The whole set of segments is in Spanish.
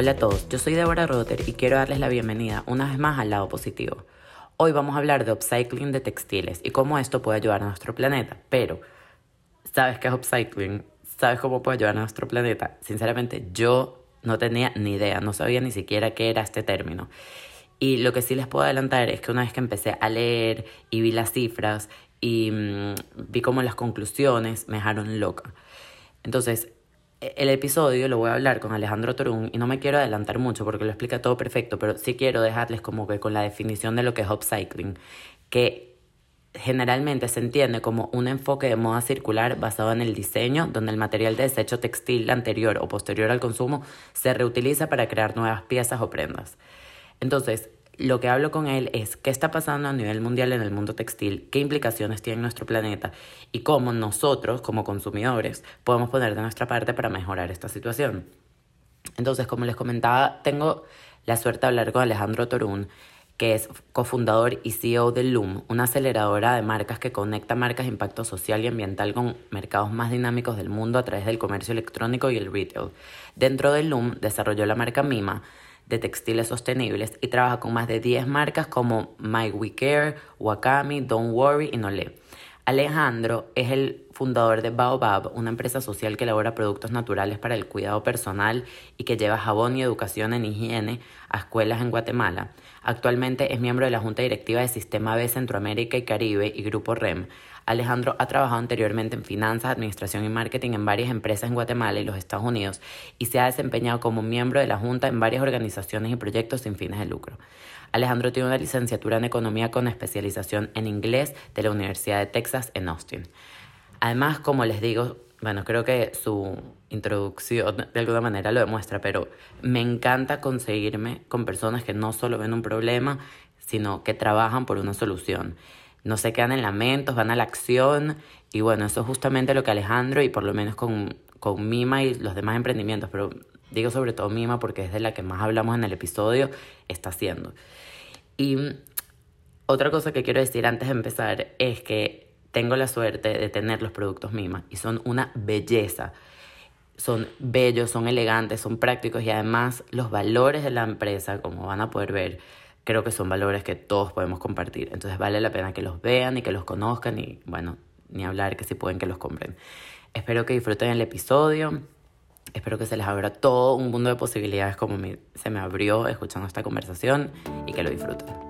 Hola a todos, yo soy Deborah Rotter y quiero darles la bienvenida una vez más al lado positivo. Hoy vamos a hablar de upcycling de textiles y cómo esto puede ayudar a nuestro planeta. Pero, ¿sabes qué es upcycling? ¿Sabes cómo puede ayudar a nuestro planeta? Sinceramente, yo no tenía ni idea, no sabía ni siquiera qué era este término. Y lo que sí les puedo adelantar es que una vez que empecé a leer y vi las cifras y mm, vi como las conclusiones, me dejaron loca. Entonces, el episodio lo voy a hablar con Alejandro Torún y no me quiero adelantar mucho porque lo explica todo perfecto, pero sí quiero dejarles como que con la definición de lo que es upcycling, que generalmente se entiende como un enfoque de moda circular basado en el diseño, donde el material de desecho textil anterior o posterior al consumo se reutiliza para crear nuevas piezas o prendas. Entonces, lo que hablo con él es qué está pasando a nivel mundial en el mundo textil, qué implicaciones tiene en nuestro planeta y cómo nosotros, como consumidores, podemos poner de nuestra parte para mejorar esta situación. Entonces, como les comentaba, tengo la suerte de hablar con Alejandro Torún, que es cofundador y CEO de Loom, una aceleradora de marcas que conecta marcas de impacto social y ambiental con mercados más dinámicos del mundo a través del comercio electrónico y el retail. Dentro de Loom desarrolló la marca Mima, de textiles sostenibles y trabaja con más de 10 marcas como My We Care, Wakami, Don't Worry y Nolé. Alejandro es el fundador de Baobab, una empresa social que elabora productos naturales para el cuidado personal y que lleva jabón y educación en higiene a escuelas en Guatemala. Actualmente es miembro de la Junta Directiva de Sistema B Centroamérica y Caribe y Grupo REM, Alejandro ha trabajado anteriormente en finanzas, administración y marketing en varias empresas en Guatemala y los Estados Unidos y se ha desempeñado como miembro de la Junta en varias organizaciones y proyectos sin fines de lucro. Alejandro tiene una licenciatura en Economía con especialización en inglés de la Universidad de Texas en Austin. Además, como les digo, bueno, creo que su introducción de alguna manera lo demuestra, pero me encanta conseguirme con personas que no solo ven un problema, sino que trabajan por una solución no se quedan en lamentos, van a la acción y bueno, eso es justamente lo que Alejandro y por lo menos con, con Mima y los demás emprendimientos, pero digo sobre todo Mima porque es de la que más hablamos en el episodio, está haciendo. Y otra cosa que quiero decir antes de empezar es que tengo la suerte de tener los productos Mima y son una belleza. Son bellos, son elegantes, son prácticos y además los valores de la empresa, como van a poder ver, creo que son valores que todos podemos compartir. Entonces vale la pena que los vean y que los conozcan y bueno, ni hablar que si pueden que los compren. Espero que disfruten el episodio. Espero que se les abra todo un mundo de posibilidades como se me abrió escuchando esta conversación y que lo disfruten.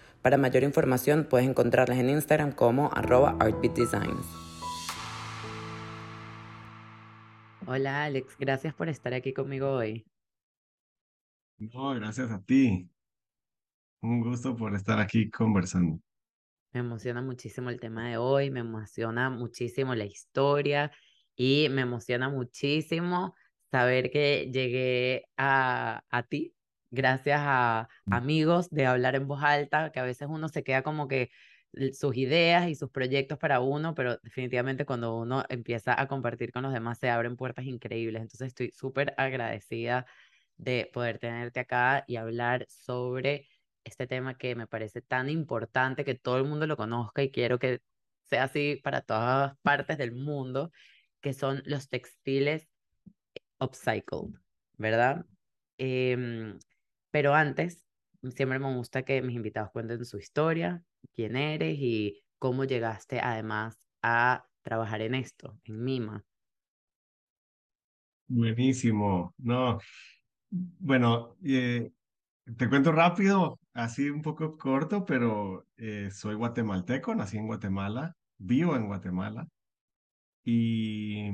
Para mayor información puedes encontrarlas en Instagram como arroba artbeatdesigns. Hola Alex, gracias por estar aquí conmigo hoy. No, gracias a ti. Un gusto por estar aquí conversando. Me emociona muchísimo el tema de hoy, me emociona muchísimo la historia y me emociona muchísimo saber que llegué a, a ti gracias a mm. amigos de hablar en voz alta, que a veces uno se queda como que sus ideas y sus proyectos para uno, pero definitivamente cuando uno empieza a compartir con los demás se abren puertas increíbles. Entonces estoy súper agradecida de poder tenerte acá y hablar sobre este tema que me parece tan importante que todo el mundo lo conozca y quiero que sea así para todas partes del mundo, que son los textiles upcycled, ¿verdad? Em, pero antes, siempre me gusta que mis invitados cuenten su historia, quién eres y cómo llegaste además a trabajar en esto, en Mima. Buenísimo. No, bueno, eh, te cuento rápido, así un poco corto, pero eh, soy guatemalteco, nací en Guatemala, vivo en Guatemala y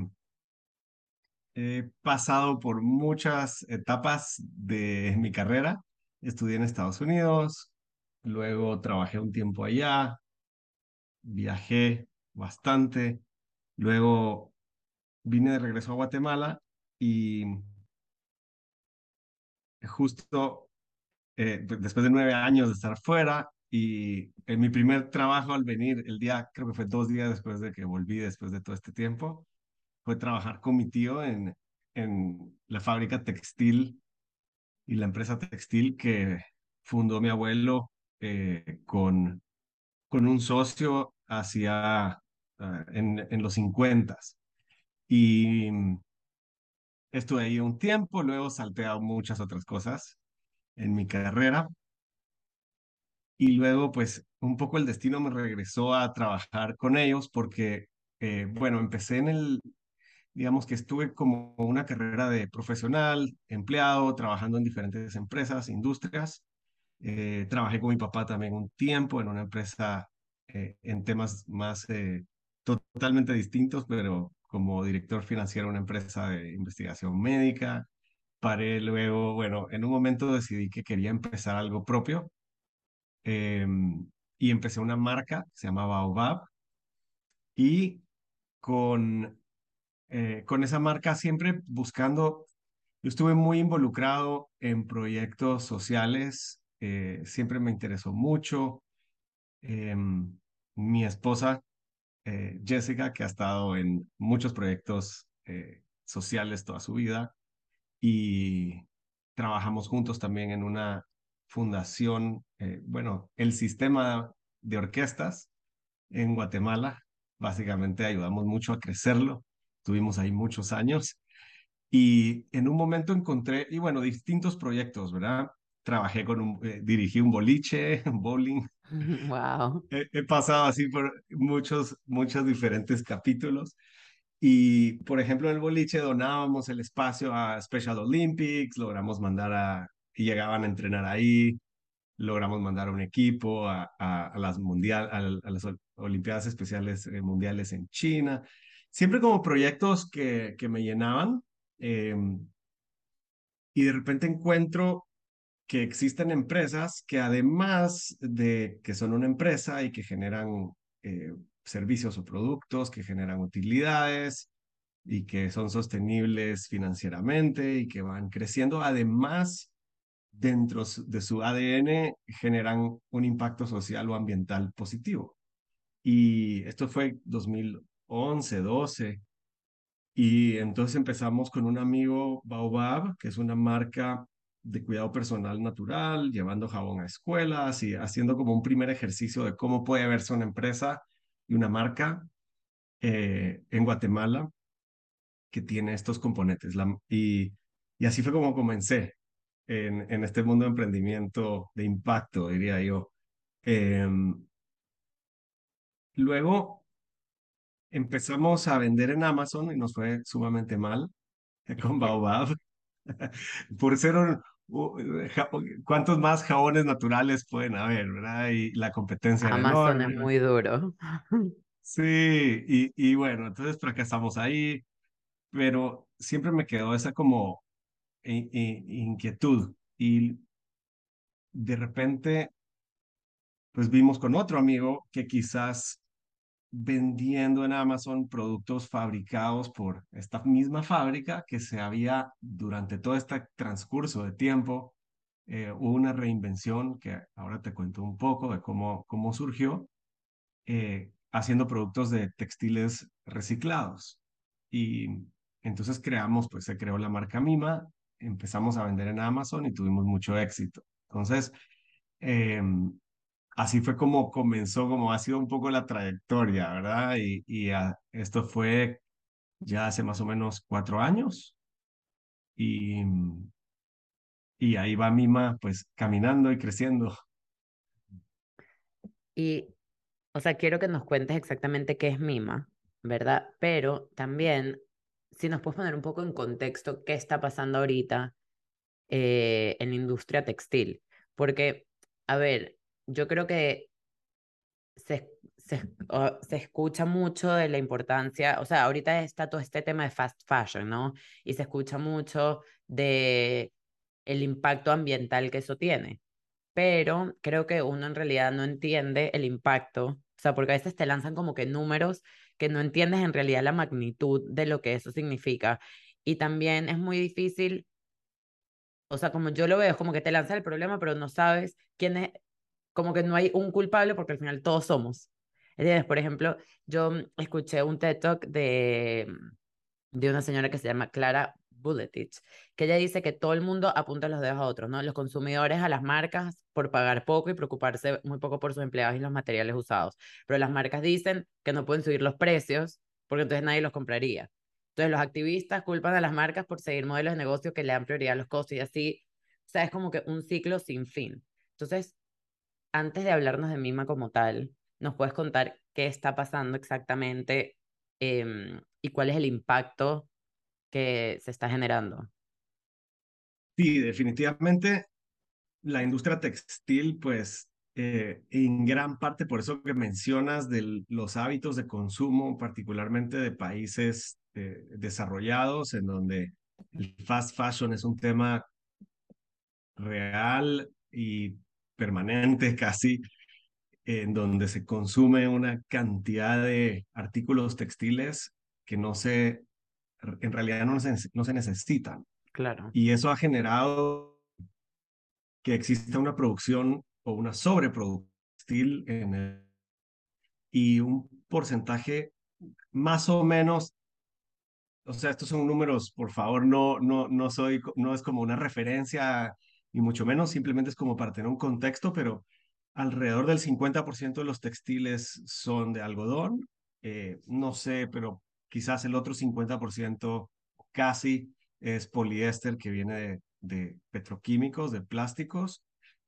he pasado por muchas etapas de mi carrera. Estudié en Estados Unidos, luego trabajé un tiempo allá, viajé bastante, luego vine de regreso a Guatemala y justo eh, después de nueve años de estar fuera y en mi primer trabajo al venir, el día, creo que fue dos días después de que volví, después de todo este tiempo, fue trabajar con mi tío en, en la fábrica textil y la empresa textil que fundó mi abuelo eh, con, con un socio hacia uh, en, en los 50 y estuve ahí un tiempo, luego salté muchas otras cosas en mi carrera. Y luego pues un poco el destino me regresó a trabajar con ellos porque, eh, bueno, empecé en el, digamos que estuve como una carrera de profesional, empleado, trabajando en diferentes empresas, industrias. Eh, trabajé con mi papá también un tiempo en una empresa eh, en temas más eh, totalmente distintos, pero como director financiero de una empresa de investigación médica. Paré luego, bueno, en un momento decidí que quería empezar algo propio em, y empecé una marca que se llamaba Baobab y con, eh, con esa marca siempre buscando, yo estuve muy involucrado en proyectos sociales, eh, siempre me interesó mucho. Em, mi esposa eh, Jessica, que ha estado en muchos proyectos sociales toda su vida y trabajamos juntos también en una fundación, bueno, el sistema de orquestas en Guatemala. Básicamente ayudamos mucho a crecerlo. Tuvimos ahí muchos años y en un momento encontré, y bueno, distintos proyectos, ¿verdad? Trabajé con un, dirigí un boliche, un bowling, Wow. He, he pasado así por muchos, muchos diferentes capítulos. Y, por ejemplo, en el boliche donábamos el espacio a Special Olympics, logramos mandar a, y llegaban a entrenar ahí, logramos mandar a un equipo a, a, a las, mundial, a, a, las Olimpiadas Especiales eh, Mundiales en China. Siempre como proyectos que, que me llenaban. Eh, y de repente encuentro que existen empresas que además de que son una empresa y que generan eh, servicios o productos, que generan utilidades y que son sostenibles financieramente y que van creciendo, además dentro de su ADN generan un impacto social o ambiental positivo. Y esto fue 2011, 12. Y entonces empezamos con un amigo Baobab, que es una marca de cuidado personal natural, llevando jabón a escuelas y haciendo como un primer ejercicio de cómo puede verse una empresa y una marca eh, en Guatemala que tiene estos componentes. La, y, y así fue como comencé en, en este mundo de emprendimiento de impacto, diría yo. Eh, luego empezamos a vender en Amazon y nos fue sumamente mal con Baobab. Por ser un, ¿Cuántos más jabones naturales pueden haber, verdad? Y la competencia era Amazon es enorme. muy duro. Sí, y, y bueno, entonces fracasamos ahí, pero siempre me quedó esa como in- in- inquietud. Y de repente, pues vimos con otro amigo que quizás vendiendo en Amazon productos fabricados por esta misma fábrica que se había durante todo este transcurso de tiempo eh, hubo una reinvención que ahora te cuento un poco de cómo, cómo surgió, eh, haciendo productos de textiles reciclados. Y entonces creamos, pues se creó la marca Mima, empezamos a vender en Amazon y tuvimos mucho éxito. Entonces, eh, así fue como comenzó, como ha sido un poco la trayectoria, ¿verdad? Y, y a, esto fue ya hace más o menos cuatro años. Y, y ahí va Mima, pues caminando y creciendo. Y, o sea, quiero que nos cuentes exactamente qué es Mima, ¿verdad? Pero también, si nos puedes poner un poco en contexto qué está pasando ahorita eh, en la industria textil. Porque, a ver, yo creo que se, se, se escucha mucho de la importancia, o sea, ahorita está todo este tema de fast fashion, ¿no? Y se escucha mucho de el impacto ambiental que eso tiene. Pero creo que uno en realidad no entiende el impacto, o sea, porque a veces te lanzan como que números que no entiendes en realidad la magnitud de lo que eso significa. Y también es muy difícil O sea, como yo lo veo, es como que te lanza el problema, pero no sabes quién es, como que no hay un culpable porque al final todos somos. ¿Entiendes? Por ejemplo, yo escuché un TED Talk de, de una señora que se llama Clara Bulletich, que ella dice que todo el mundo apunta los dedos a otros, ¿no? Los consumidores a las marcas por pagar poco y preocuparse muy poco por sus empleados y los materiales usados. Pero las marcas dicen que no pueden subir los precios porque entonces nadie los compraría. Entonces los activistas culpan a las marcas por seguir modelos de negocio que le dan prioridad a los costos y así, o sea, es como que un ciclo sin fin. Entonces, antes de hablarnos de Mima como tal, ¿nos puedes contar qué está pasando exactamente eh, y cuál es el impacto que se está generando? Sí, definitivamente la industria textil, pues eh, en gran parte por eso que mencionas de los hábitos de consumo, particularmente de países eh, desarrollados, en donde el fast fashion es un tema real y permanente casi, en donde se consume una cantidad de artículos textiles que no se, en realidad no se, no se necesitan. Claro. Y eso ha generado que exista una producción o una sobreproducción en el, y un porcentaje más o menos o sea, estos son números, por favor, no, no, no soy, no es como una referencia, ni mucho menos, simplemente es como para tener un contexto, pero alrededor del 50% de los textiles son de algodón, eh, no sé, pero quizás el otro 50% casi es poliéster que viene de, de petroquímicos, de plásticos,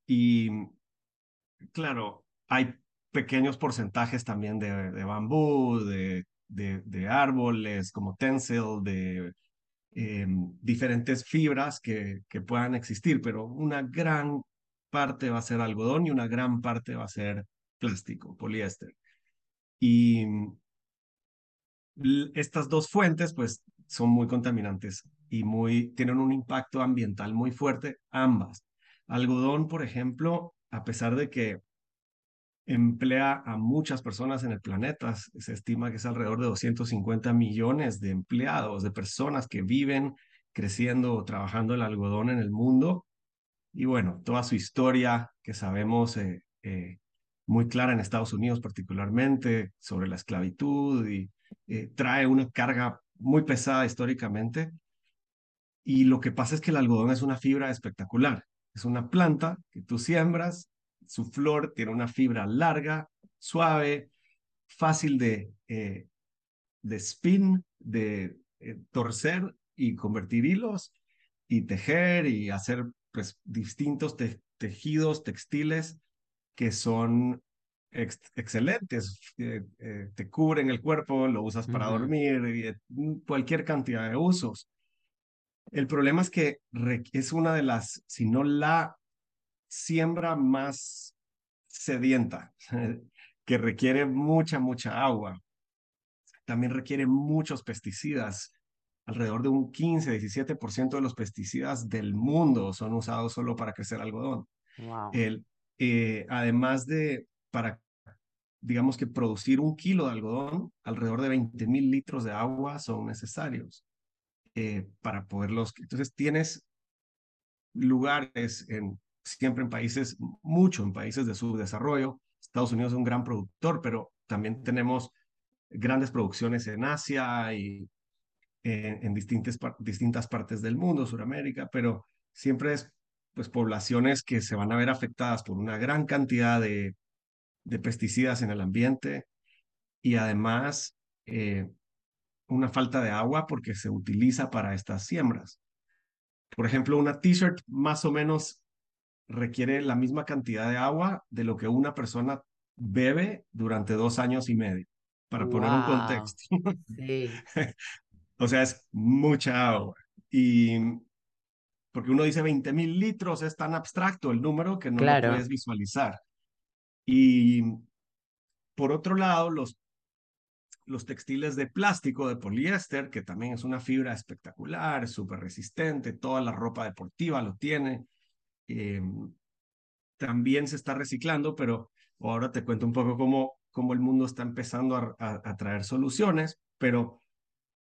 y claro, hay pequeños porcentajes también de, de bambú, de de, de árboles como tencel, de eh, diferentes fibras que, que puedan existir, pero una gran parte va a ser algodón y una gran parte va a ser plástico, poliéster. Y estas dos fuentes, pues, son muy contaminantes y muy, tienen un impacto ambiental muy fuerte, ambas. Algodón, por ejemplo, a pesar de que emplea a muchas personas en el planeta. Se estima que es alrededor de 250 millones de empleados, de personas que viven creciendo o trabajando el algodón en el mundo. Y bueno, toda su historia que sabemos eh, eh, muy clara en Estados Unidos particularmente sobre la esclavitud y eh, trae una carga muy pesada históricamente. Y lo que pasa es que el algodón es una fibra espectacular. Es una planta que tú siembras su flor tiene una fibra larga, suave, fácil de, eh, de spin, de eh, torcer y convertir hilos y tejer y hacer pues, distintos tejidos textiles que son excelentes. Eh, te cubren el cuerpo, lo usas para dormir, y, cualquier cantidad de usos. El problema es que es una de las, si no la siembra más sedienta, que requiere mucha, mucha agua. También requiere muchos pesticidas. Alrededor de un 15, 17% de los pesticidas del mundo son usados solo para crecer algodón. El, eh, además de, para, digamos que producir un kilo de algodón, alrededor de 20 mil litros de agua son necesarios eh, para poderlos. Entonces tienes lugares en siempre en países, mucho en países de subdesarrollo. Estados Unidos es un gran productor, pero también tenemos grandes producciones en Asia y en, distintas, distintas partes del mundo, Sudamérica, pero siempre es pues poblaciones que se van a ver afectadas por una gran cantidad de, de pesticidas en el ambiente y además eh, una falta de agua porque se utiliza para estas siembras. Por ejemplo, una t-shirt más o menos requiere la misma cantidad de agua de lo que una persona bebe durante dos años y medio, para poner un contexto. Sí. o sea, es mucha agua. Y porque uno dice 20 mil litros, es tan abstracto el número que no lo puedes visualizar. Y por otro lado, los, los textiles de plástico, de poliéster, que también es una fibra espectacular, súper resistente, toda la ropa deportiva lo tiene. Em, también se está reciclando, pero ahora te cuento un poco cómo, cómo el mundo está empezando a, a, traer soluciones, pero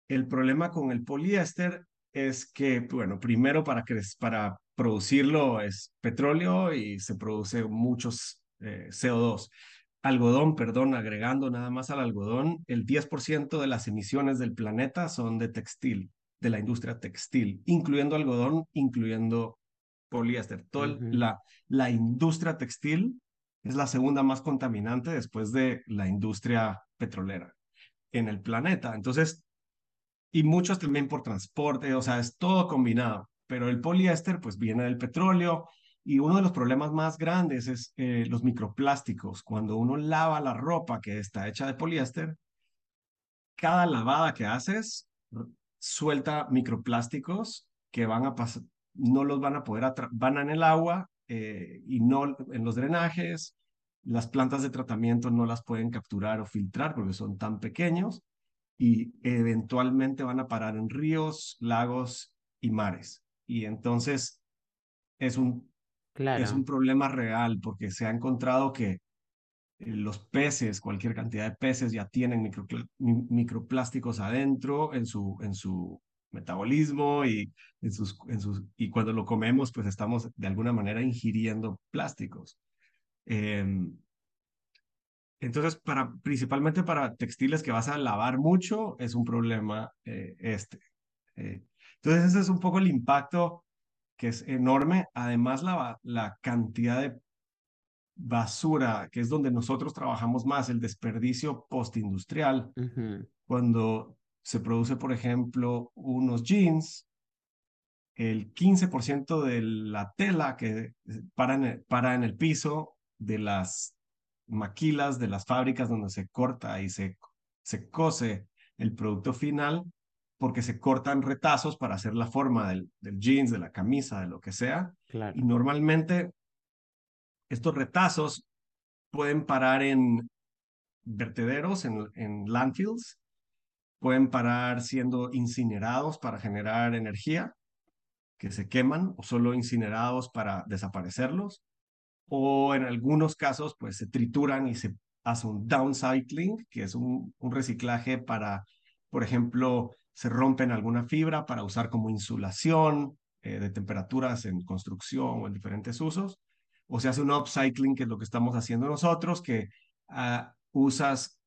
el problema con el poliéster es que, bueno, primero para, para producirlo es petróleo y se produce muchos eh, CO2. Algodón, perdón, agregando nada más al algodón, el 10% de las emisiones del planeta son de textil, de la industria textil, incluyendo algodón, incluyendo poliéster. Toda la, la industria textil es la segunda más contaminante después de la industria petrolera en el planeta. Entonces, y muchos también por transporte, o sea, es todo combinado. Pero el poliéster, pues viene del petróleo y uno de los problemas más grandes es eh, los microplásticos. Cuando uno lava la ropa que está hecha de poliéster, cada lavada que haces suelta microplásticos que van a pasar, no los van a poder, van en el agua eh, y no en los drenajes. Las plantas de tratamiento no las pueden capturar o filtrar porque son tan pequeños y eventualmente van a parar en ríos, lagos y mares. Y entonces es un, es un problema real porque se ha encontrado que eh, los peces, cualquier cantidad de peces ya tienen micro, microplásticos adentro en su, en su metabolismo y, en sus, en sus, y cuando lo comemos pues estamos de alguna manera ingiriendo plásticos. Eh, entonces, para, principalmente para textiles que vas a lavar mucho, es un problema eh, este. Eh, entonces, ese es un poco el impacto que es enorme. Además, la, la cantidad de basura, que es donde nosotros trabajamos más, el desperdicio postindustrial, cuando se produce, por ejemplo, unos jeans, el 15% de la tela que para en, para en el piso de las maquilas de las fábricas donde se corta y se, se cose el producto final, porque se cortan retazos para hacer la forma del, del jeans, de la camisa, de lo que sea. Y normalmente estos retazos pueden parar en vertederos, en, en landfills, pueden parar siendo incinerados para generar energía, que se queman, o solo incinerados para desaparecerlos, o en algunos casos pues se trituran y se hace un downcycling, que es un, reciclaje para, por ejemplo, se rompen alguna fibra para usar como insulación eh, de temperaturas en construcción o en diferentes usos, o se hace un upcycling, que es lo que estamos haciendo nosotros, que uh, usas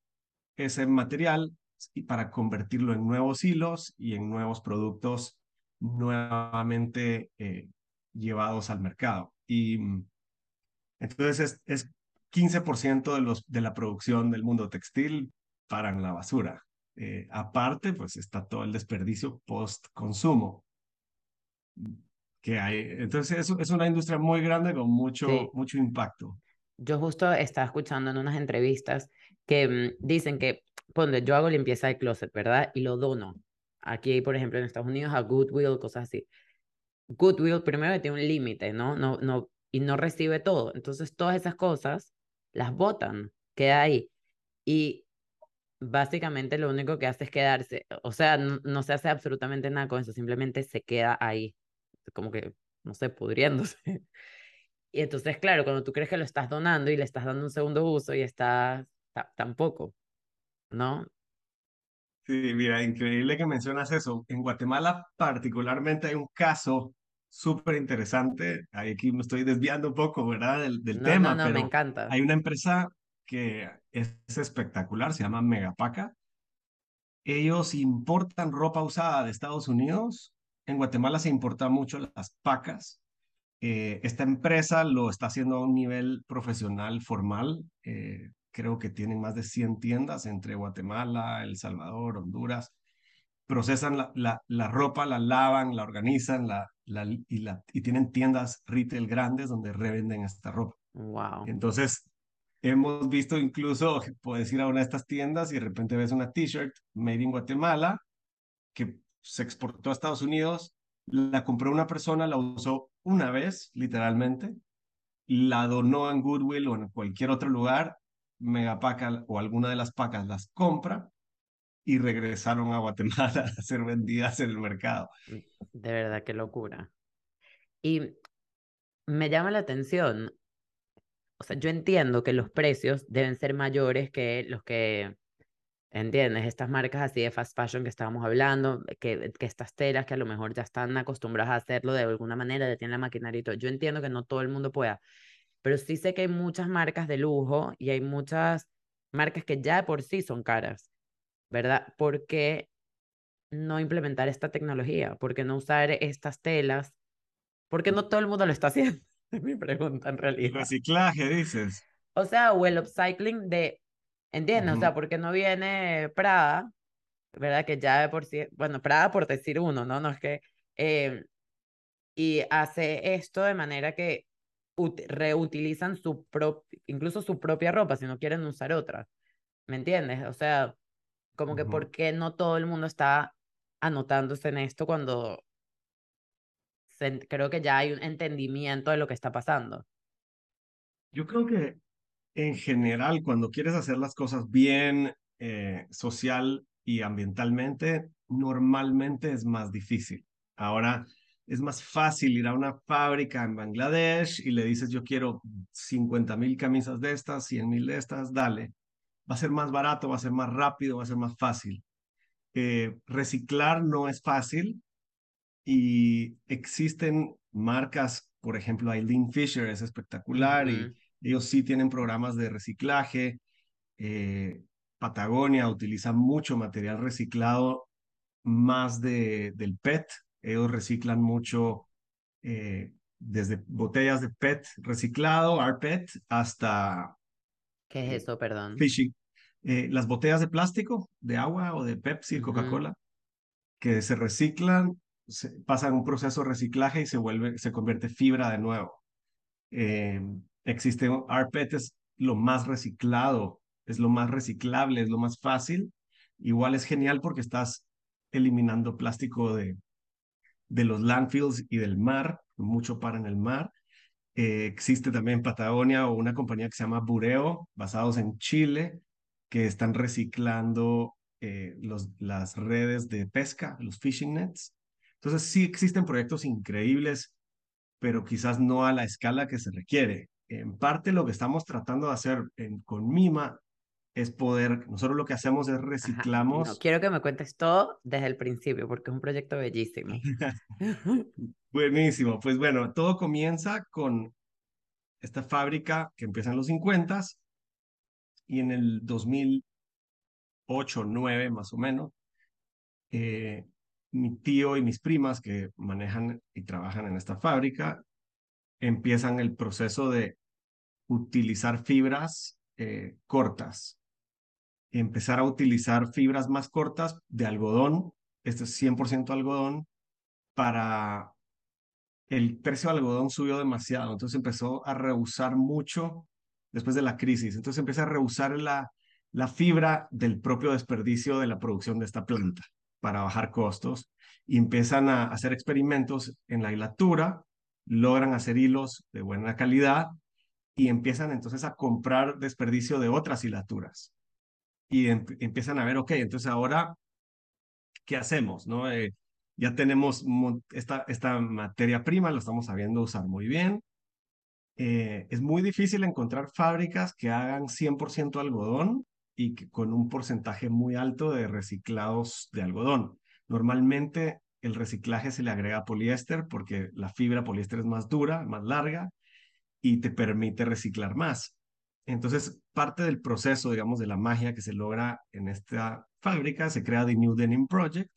ese material y para convertirlo en nuevos hilos y en nuevos productos nuevamente eh, llevados al mercado. Y entonces es, es 15% de, los, de la producción del mundo textil para en la basura. Eh, aparte, pues está todo el desperdicio post-consumo que hay. Entonces es, es, una industria muy grande con mucho, mucho impacto. Yo justo estaba escuchando en unas entrevistas que mm, dicen que, ponte, yo hago limpieza de closet, ¿verdad? Y lo dono. Aquí, por ejemplo, en Estados Unidos a Goodwill, cosas así. Goodwill primero tiene un límite, ¿no? No, no y no recibe todo. Entonces todas esas cosas las botan, queda ahí. Y básicamente lo único que hace es quedarse, o sea, no, se hace absolutamente nada con eso, simplemente se queda ahí, como que, no sé, pudriéndose. Y entonces, claro, cuando tú crees que lo estás donando y le estás dando un segundo uso y está tampoco, ¿no? Sí, mira, increíble que mencionas eso. En Guatemala particularmente hay un caso súper interesante. Aquí me estoy desviando un poco, ¿verdad? Del, del tema, no, pero me encanta. hay una empresa que es espectacular, se llama Megapaca. Ellos importan ropa usada de Estados Unidos. En Guatemala se importan mucho las pacas. Eh, esta empresa lo está haciendo a un nivel profesional formal. Eh, creo que tienen más de 100 tiendas entre Guatemala, El Salvador, Honduras procesan la, la, la, ropa, la lavan, la organizan la, y, la, y tienen tiendas retail grandes donde revenden esta ropa. Wow. Entonces, hemos visto incluso, puedes ir a una de estas tiendas y de repente ves una t-shirt made in Guatemala que se exportó a Estados Unidos, la compró una persona, la usó una vez, literalmente, la donó en Goodwill o en cualquier otro lugar, Megapaca o alguna de las pacas las compra y regresaron a Guatemala a ser vendidas en el mercado. De verdad, qué locura. Y me llama la atención, o sea, yo entiendo que los precios deben ser mayores que los que ¿Entiendes? Estas marcas así de fast fashion que estábamos hablando, que, que estas telas que a lo mejor ya están acostumbradas a hacerlo de alguna manera, ya tienen la maquinaria y todo. Yo entiendo que no todo el mundo pueda, pero sí sé que hay muchas marcas de lujo y hay muchas marcas que ya de por sí son caras, ¿verdad? ¿Por qué no implementar esta tecnología? ¿Por qué no usar estas telas? ¿Por qué no todo el mundo lo está haciendo? Es mi pregunta en realidad. Reciclaje, dices. O sea, o el upcycling de, ¿entiendes? O sea, ¿por qué no viene Prada? ¿verdad? Que ya de por sí, bueno, Prada por decir uno, ¿no? No es que, eh, y hace esto de manera que reutilizan su incluso su propia ropa, si no quieren usar otra, ¿me entiendes? O sea, como que ujú. ¿por qué no todo el mundo está anotándose en esto cuando se- creo que ya hay un entendimiento de lo que está pasando? Yo creo que en general, cuando quieres hacer las cosas bien, eh, social y ambientalmente, normalmente es más difícil. Ahora es más fácil ir a una fábrica en Bangladesh y le dices, yo quiero 50 mil camisas de estas, 100 mil de estas, dale. Va a ser más barato, va a ser más rápido, va a ser más fácil. Eh, reciclar no es fácil y existen marcas, por ejemplo, Eileen Fisher es espectacular y ellos sí tienen programas de reciclaje. Eh, Patagonia utiliza mucho material reciclado, más de, del PET. Ellos reciclan mucho eh, desde botellas de PET reciclado, rPET, hasta ¿Qué es eh, eso, perdón? fishing. Eh, las botellas de plástico, de agua o de Pepsi. Coca-Cola, que se reciclan, se, pasan un proceso de reciclaje y se vuelve, se convierte fibra de nuevo. Eh, existe rPET es lo más reciclado, es lo más reciclable, es lo más fácil. Igual es genial porque estás eliminando plástico de, de los landfills y del mar, mucho para en el mar. Eh, existe también en Patagonia una compañía que se llama Bureo, basados en Chile, que están reciclando eh, los, las redes de pesca, los fishing nets. Entonces sí existen proyectos increíbles, pero quizás no a la escala que se requiere. En parte lo que estamos tratando de hacer con Mima es poder, nosotros lo que hacemos es Ajá. No, reciclamos. quiero que me cuentes todo desde el principio porque es un proyecto bellísimo. Buenísimo, pues bueno, todo comienza con esta fábrica que empieza en los 50 y en el 2008, 9 más o menos, eh, mi tío y mis primas que manejan y trabajan en esta fábrica empiezan el proceso de utilizar fibras eh, cortas, empezar a utilizar fibras más cortas de algodón, este es 100% algodón, para el precio del algodón subió demasiado, entonces empezó a rehusar mucho después de la crisis, entonces empieza a rehusar la, la fibra del propio desperdicio de la producción de esta planta para bajar costos. Y empiezan a hacer experimentos en la hilatura, logran hacer hilos de buena calidad y empiezan entonces a comprar desperdicio de otras hilaturas y em empiezan a ver, ok, entonces ahora ¿qué hacemos? ¿no? Eh, ya tenemos esta, esta materia prima, lo estamos sabiendo usar muy bien. Eh, es muy difícil encontrar fábricas que hagan 100% algodón y que, con un porcentaje muy alto de reciclados de algodón. Normalmente el reciclaje se le agrega poliéster porque la fibra poliéster es más dura, más larga y te permite reciclar más. Entonces, parte del proceso, digamos, de la magia que se logra en esta fábrica, se crea The New Denim Project,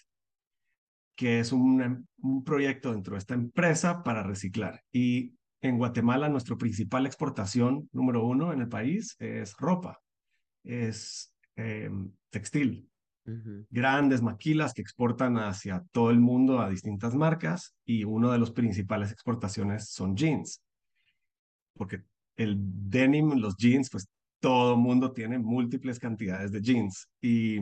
que es un, un proyecto dentro de esta empresa para reciclar. Y en Guatemala, nuestra principal exportación número uno en el país es ropa, es eh, textil. Ujú. Grandes maquilas que exportan hacia todo el mundo a distintas marcas y uno de los principales exportaciones son jeans, porque el denim, los jeans, pues todo mundo tiene múltiples cantidades de jeans y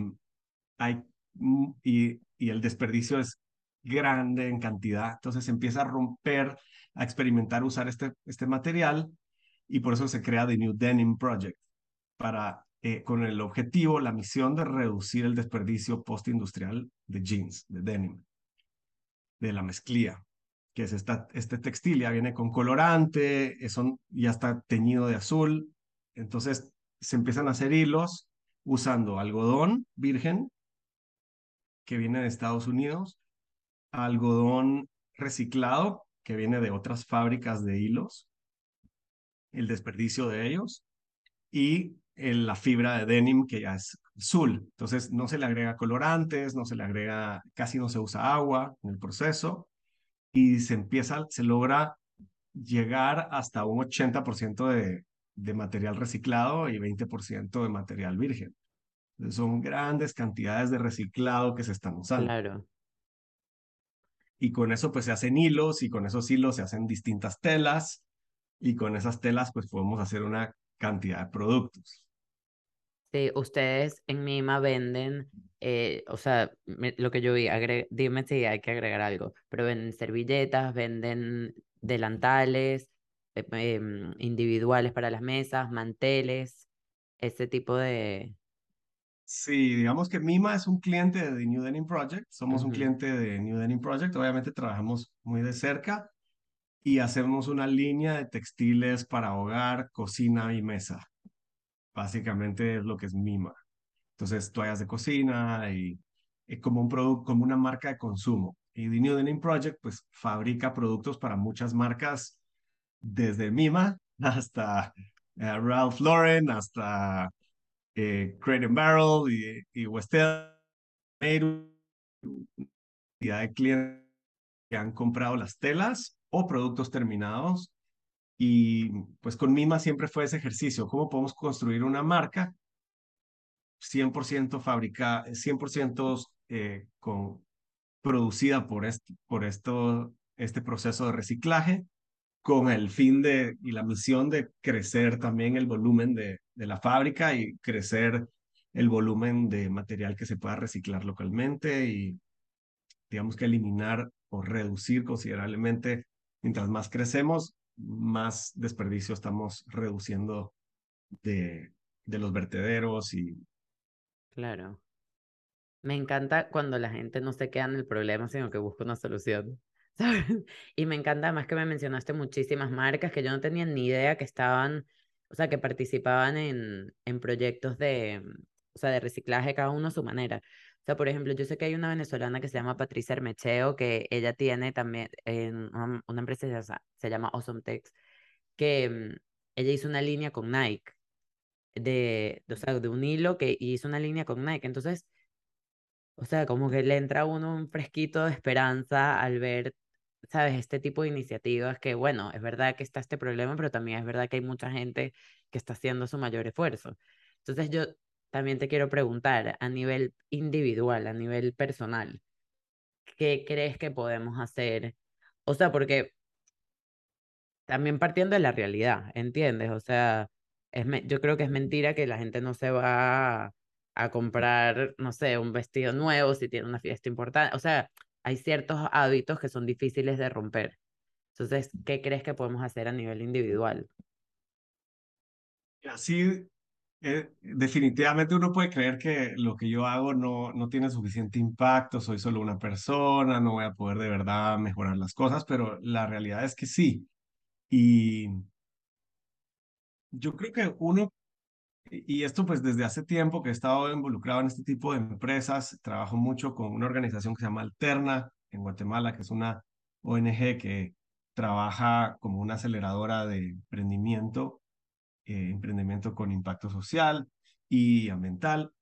hay mm, y, el desperdicio es grande en cantidad, entonces se empieza a romper, a experimentar usar este, este material y por eso se crea The New Denim Project, para, eh, con el objetivo, la misión de reducir el desperdicio postindustrial de jeans, de denim, de la mezclilla, que es esta, este textil, ya viene con colorante, son, ya está teñido de azul, entonces se empiezan a hacer hilos usando algodón virgen que viene de Estados Unidos, algodón reciclado que viene de otras fábricas de hilos, el desperdicio de ellos y la fibra de denim que ya es azul. Entonces no se le agrega colorantes, no se le agrega, casi no se usa agua en el proceso y se empieza, se logra llegar hasta un 80% de, de material reciclado y 20% de material virgen. son grandes cantidades de reciclado que se están usando. Claro. Y con eso pues se hacen hilos y con esos hilos se hacen distintas telas y con esas telas pues podemos hacer una cantidad de productos. Sí, ustedes en Mima venden, eh, o sea, lo que yo vi, dime si hay que agregar algo, pero venden servilletas, venden delantales eh, em, individuales para las mesas, manteles, ese tipo de... Sí, digamos que Mima es un cliente de The New Denim Project, somos un cliente de New Denim Project, obviamente trabajamos muy de cerca y hacemos una línea de textiles para hogar, cocina y mesa. Básicamente es lo que es Mima. Entonces, toallas de cocina y, como un producto, como una marca de consumo. Y The New Denim Project, pues, fabrica productos para muchas marcas, desde Mima hasta eh, Ralph Lauren, hasta eh, Crate Barrel y, y Westel. de clientes que han comprado las telas o productos terminados. Y pues con Mima siempre fue ese ejercicio, ¿cómo podemos construir una marca 100% fabricada, 100% eh, con, producida por, este, por esto, este proceso de reciclaje, con el fin de y la misión de crecer también el volumen de, de la fábrica y crecer el volumen de material que se pueda reciclar localmente y digamos que eliminar o reducir considerablemente mientras más crecemos, más desperdicio estamos reduciendo de, de los vertederos y... Claro. Me encanta cuando la gente no se queda en el problema, sino que busca una solución. Y me encanta más que me mencionaste muchísimas marcas que yo no tenía ni idea que estaban, o sea, que participaban en, en proyectos de, o sea, de reciclaje, cada uno a su manera sea, por ejemplo, yo sé que hay una venezolana que se llama Patricia Hermecheo, que ella tiene también en una, empresa que se llama Awesome Tex, que mm, ella hizo una línea con Nike, de, o sea, de un hilo que hizo una línea con Nike. Entonces, o sea, como que le entra a uno un fresquito de esperanza al ver, ¿sabes? Este tipo de iniciativas que, bueno, es verdad que está este problema, pero también es verdad que hay mucha gente que está haciendo su mayor esfuerzo. Entonces, yo también te quiero preguntar a nivel individual, a nivel personal, ¿qué crees que podemos hacer? O sea, porque también partiendo de la realidad, ¿entiendes? O sea, es yo creo que es mentira que la gente no se va a, comprar, no sé, un vestido nuevo si tiene una fiesta importante. O sea, hay ciertos hábitos que son difíciles de romper. Entonces, ¿qué crees que podemos hacer a nivel individual? Así eh, definitivamente uno puede creer que lo que yo hago no, no tiene suficiente impacto, soy solo una persona, no voy a poder de verdad mejorar las cosas, pero la realidad es que sí. Y yo creo que uno, y esto pues desde hace tiempo que he estado involucrado en este tipo de empresas, trabajo mucho con una organización que se llama Alterna en Guatemala, que es una ONG que trabaja como una aceleradora de emprendimiento eh, emprendimiento con impacto social y ambiental.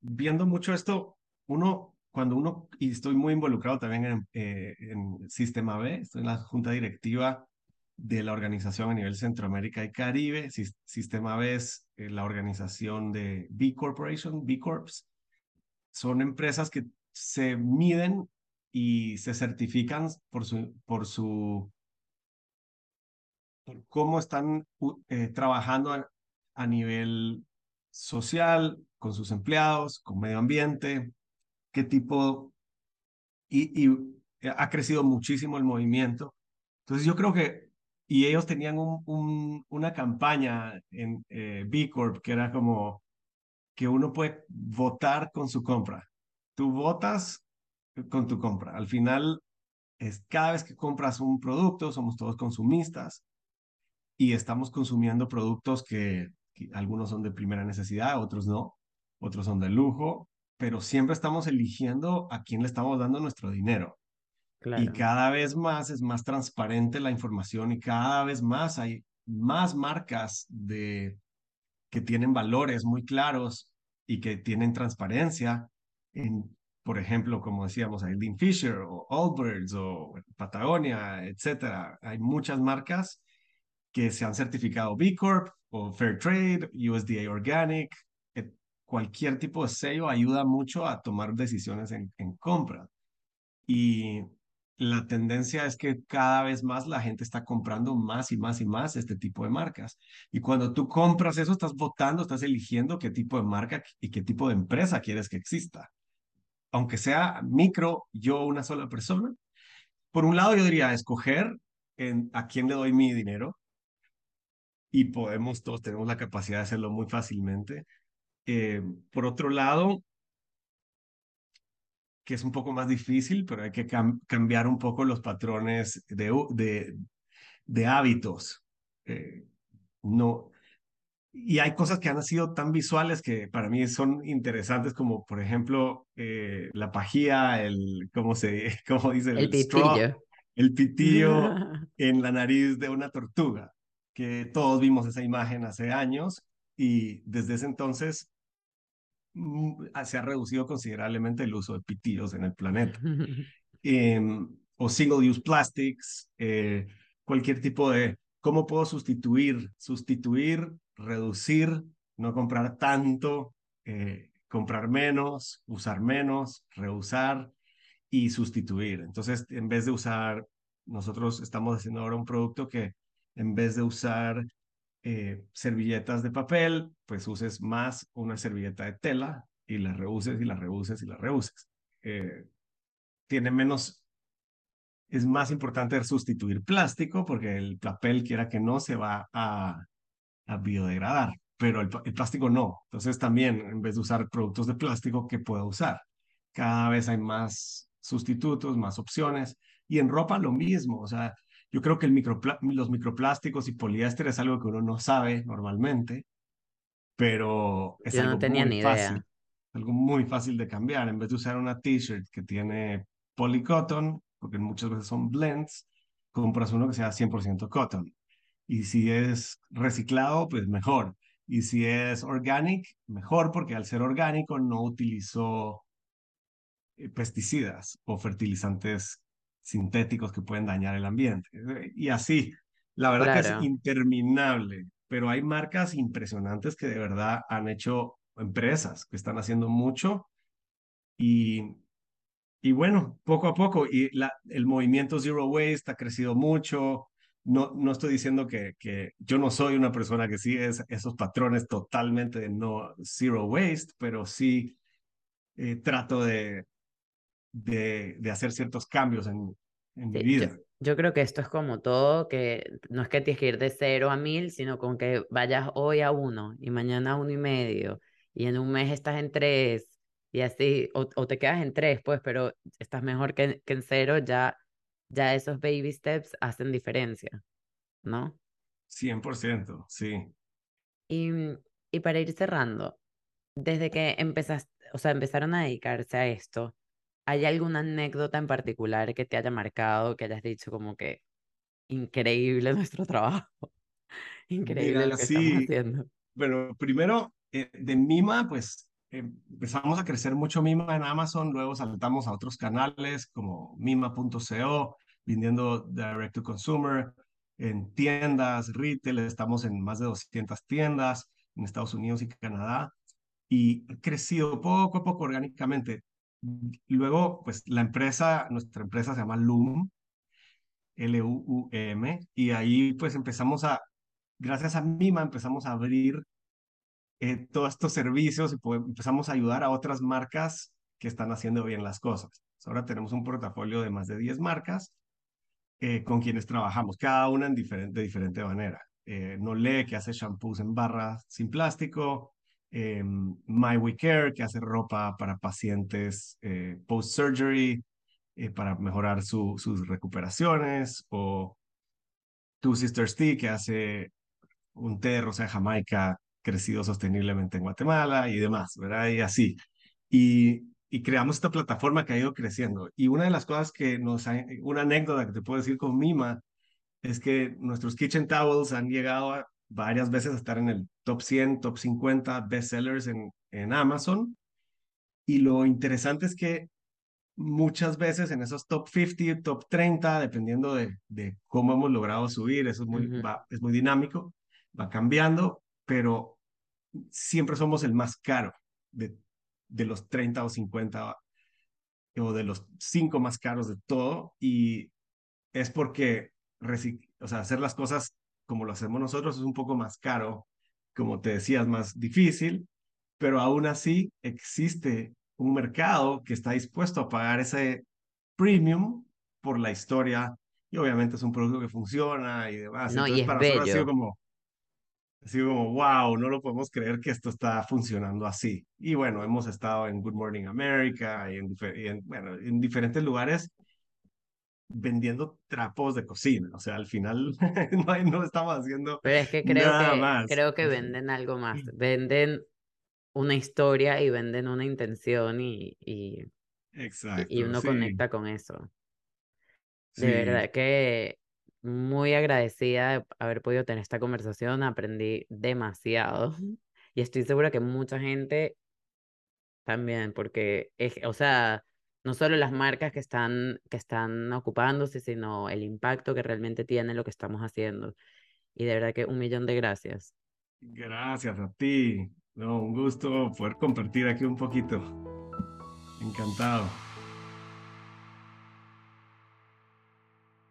Viendo mucho esto, uno, cuando uno, y estoy muy involucrado también en, eh, en Sistema B, estoy en la junta directiva de la organización a nivel Centroamérica y Caribe. Sistema B eh, la organización de B Corporation, B Corps. Son empresas que se miden y se certifican por su, por su cómo están eh, trabajando a, nivel social, con sus empleados, con medio ambiente, qué tipo, y, ha crecido muchísimo el movimiento. Entonces yo creo que, y ellos tenían un, una campaña en eh, B Corp que era como que uno puede votar con su compra. Tú votas con tu compra. Al final, es cada vez que compras un producto, somos todos consumistas y estamos consumiendo productos que, algunos son de primera necesidad, otros no. otros son de lujo, pero siempre estamos eligiendo a quién le estamos dando nuestro dinero. Y cada vez más es más transparente la información y cada vez más hay más marcas de, que tienen valores muy claros y que tienen transparencia en, por ejemplo, como decíamos, Dean Fisher o Allbirds o Patagonia, etcétera. Hay muchas marcas que se han certificado B Corp o Fair Trade, USDA Organic. Cualquier tipo de sello ayuda mucho a tomar decisiones en, en compra. Y la tendencia es que cada vez más la gente está comprando más y más y más este tipo de marcas. Y cuando tú compras eso, estás votando, estás eligiendo qué tipo de marca y qué tipo de empresa quieres que exista. Aunque sea micro, yo una sola persona. Por un lado, yo diría escoger a quién le doy mi dinero. Y podemos, todos tenemos la capacidad de hacerlo muy fácilmente. Eh, por otro lado, que es un poco más difícil, pero hay que cambiar un poco los patrones de, de, de hábitos. Eh, no, y hay cosas que han sido tan visuales que para mí son interesantes, como por ejemplo eh, la pajía, el, ¿cómo se cómo dice? El, el pitillo. el pitillo en la nariz de una tortuga, que todos vimos esa imagen hace años y desde ese entonces se ha reducido considerablemente el uso de pitillos en el planeta. Em, o single use plastics, eh, cualquier tipo de, ¿cómo puedo sustituir? Sustituir, reducir, no comprar tanto, eh, comprar menos, usar menos, reusar y sustituir. Entonces, en vez de usar, nosotros estamos haciendo ahora un producto que en vez de usar eh, servilletas de papel, pues uses más una servilleta de tela y la reuses y la reuses y la reuses. Eh, tiene menos, es más importante sustituir plástico porque el papel, quiera que no, se va a, biodegradar, pero el, el, plástico no. Entonces también, en vez de usar productos de plástico, ¿qué puedo usar? Cada vez hay más sustitutos, más opciones. Y en ropa lo mismo, o sea, yo creo que el los microplásticos y poliéster es algo que uno no sabe normalmente, pero es algo muy fácil. Algo muy fácil de cambiar. En vez de usar una t-shirt que tiene polycotton, porque muchas veces son blends, compras uno que sea 100% cotton. Y si es reciclado, pues mejor. Y si es organic, mejor, porque al ser orgánico no utilizó eh, pesticidas o fertilizantes sintéticos que pueden dañar el ambiente. Y así, la verdad que es interminable, pero hay marcas impresionantes que de verdad han hecho empresas que están haciendo mucho y, y bueno, poco a poco, y la, el movimiento Zero Waste ha crecido mucho. No, no estoy diciendo que, que yo no soy una persona que sigue esos patrones totalmente de no Zero Waste, pero sí eh, trato de, de, de hacer ciertos cambios en, en mi vida. Yo, creo que esto es como todo, que no es que tienes que ir de cero a mil, sino con que vayas hoy a uno y mañana a uno y medio y en un mes estás en tres y así, o, o te quedas en tres, pues, pero estás mejor que, que en cero, ya, ya esos baby steps hacen diferencia, ¿no? 100%, sí. Y, y para ir cerrando, desde que empezaste, o sea, empezaron a dedicarse a esto, ¿hay alguna anécdota en particular que te haya marcado, que hayas dicho como que increíble nuestro trabajo? Increíble lo que estamos haciendo. Bueno, primero, eh, de Mima, pues empezamos a crecer mucho Mima en Amazon, luego saltamos a otros canales como mima.co, vendiendo direct to consumer, en tiendas, retail, estamos en más de 200 tiendas en Estados Unidos y Canadá y ha crecido poco a poco orgánicamente. Luego, pues la empresa, nuestra empresa se llama Loom, L-U-U-M, y ahí pues empezamos a, gracias a Mima, empezamos a abrir eh, todos estos servicios y empezamos a ayudar a otras marcas que están haciendo bien las cosas. Ahora tenemos un portafolio de más de 10 marcas eh, con quienes trabajamos, cada una en diferente, diferente manera. Eh, Nole, que hace shampoos en barra sin plástico, eh, My We Care, que hace ropa para pacientes eh, post-surgery, eh, para mejorar su, sus recuperaciones, o Two Sisters Tea, que hace un té de rosa Jamaica crecido sosteniblemente en Guatemala y demás, ¿verdad? Y así. Y, creamos esta plataforma que ha ido creciendo. Y una de las cosas que nos, ha, una anécdota que te puedo decir con Mima, es que nuestros kitchen towels han llegado varias veces a estar en el top 100, top 50 bestsellers en, en Amazon. Y lo interesante es que muchas veces en esos top 50, top 30, dependiendo de, de cómo hemos logrado subir, eso es muy, va, es muy dinámico, va cambiando, pero siempre somos el más caro de, de los 30 o 50 o de los 5 más caros de todo y es porque o sea, hacer las cosas como lo hacemos nosotros es un poco más caro, como te decía, es más difícil, pero aún así existe un mercado que está dispuesto a pagar ese premium por la historia y obviamente es un producto que funciona y demás. No, Entonces, y es para bello. nosotros ha sido como, ha sido como, wow, no lo podemos creer que esto está funcionando así. Y bueno, hemos estado en Good Morning America y en, y en, bueno, en diferentes lugares vendiendo trapos de cocina. O sea, al final no, no estamos haciendo Pero es que creo nada que, más. Creo que venden algo más. Venden una historia y venden una intención y, y, Exacto, y uno conecta con eso. De verdad que muy agradecida de haber podido tener esta conversación, aprendí demasiado y estoy segura que mucha gente también, porque es, o sea, no solo las marcas que están, que están ocupándose, sino el impacto que realmente tiene lo que estamos haciendo. Y de verdad que un millón de gracias. Gracias a ti. No, un gusto poder compartir aquí un poquito. Encantado.